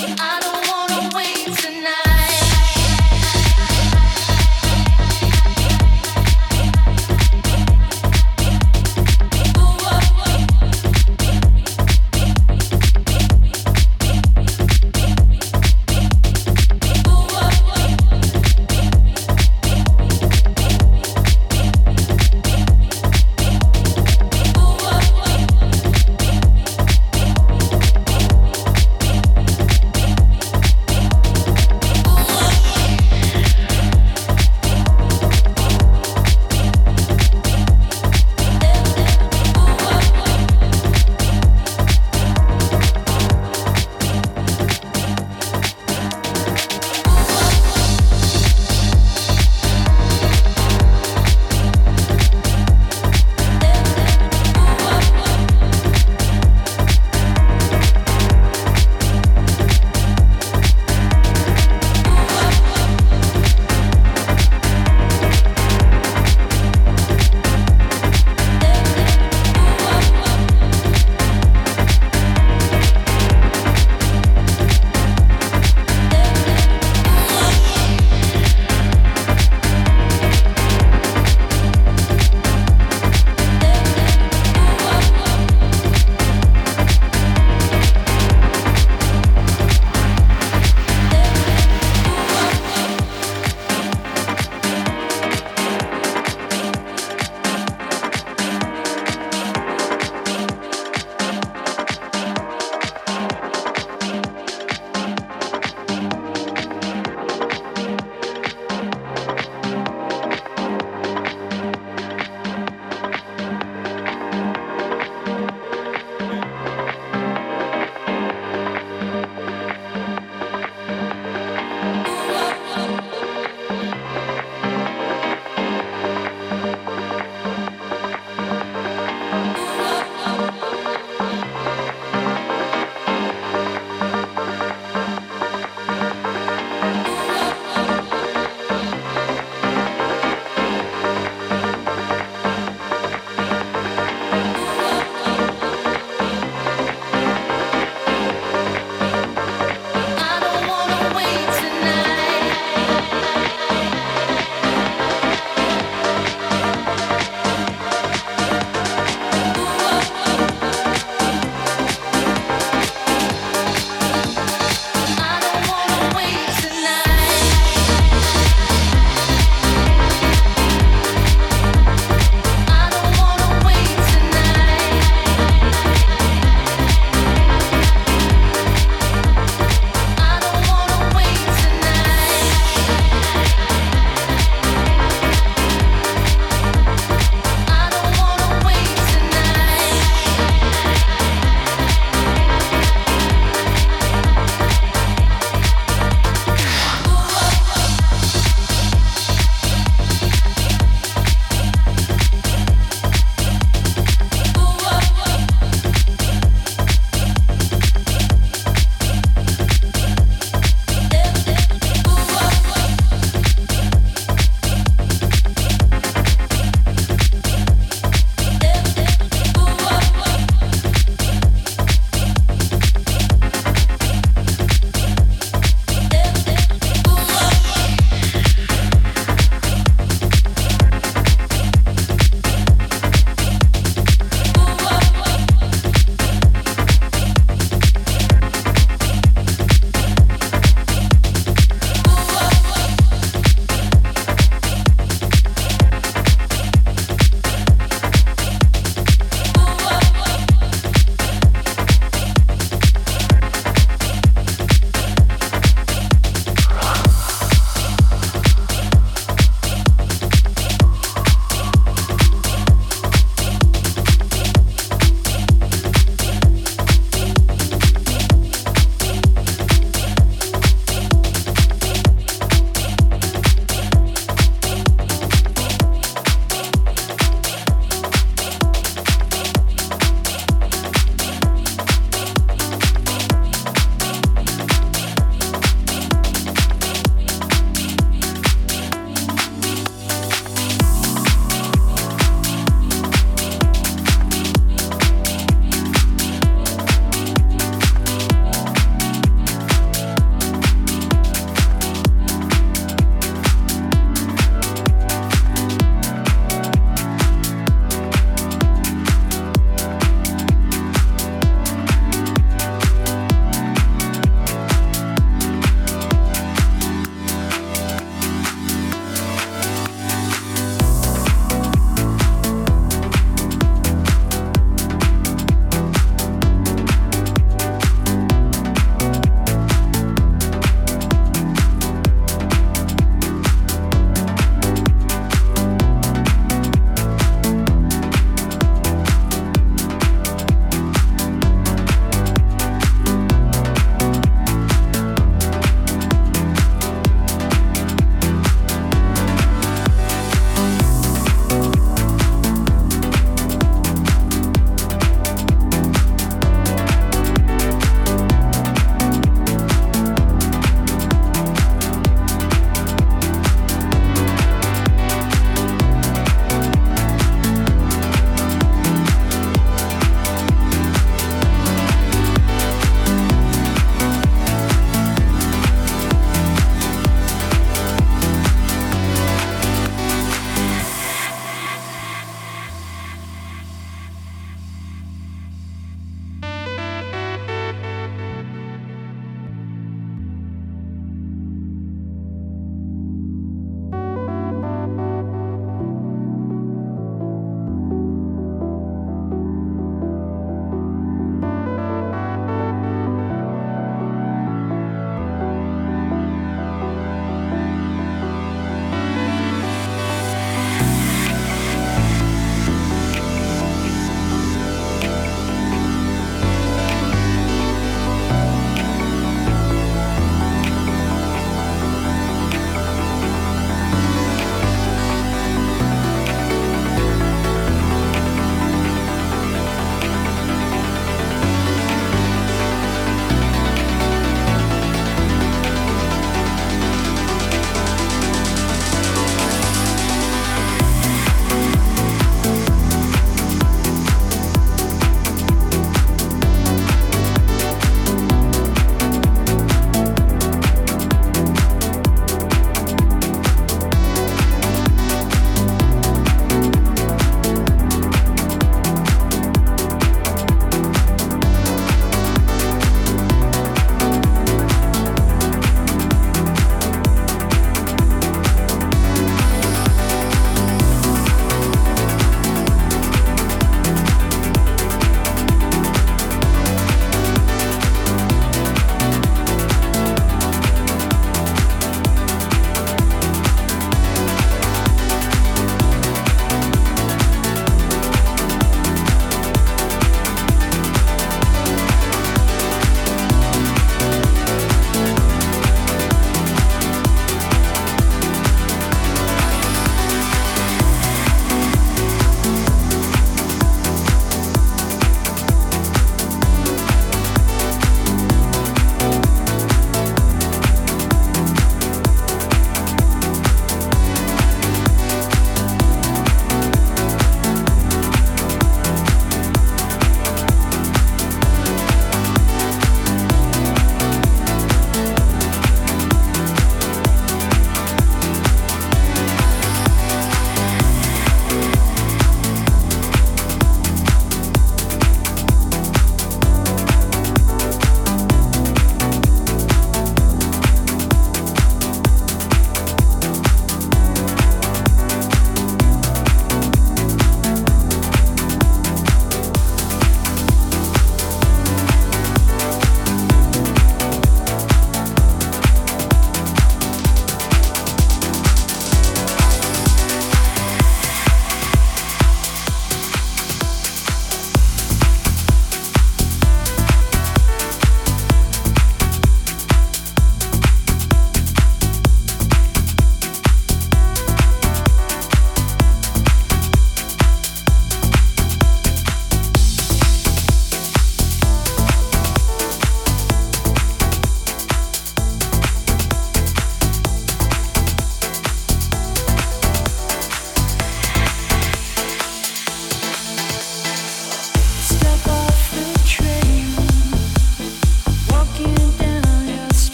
I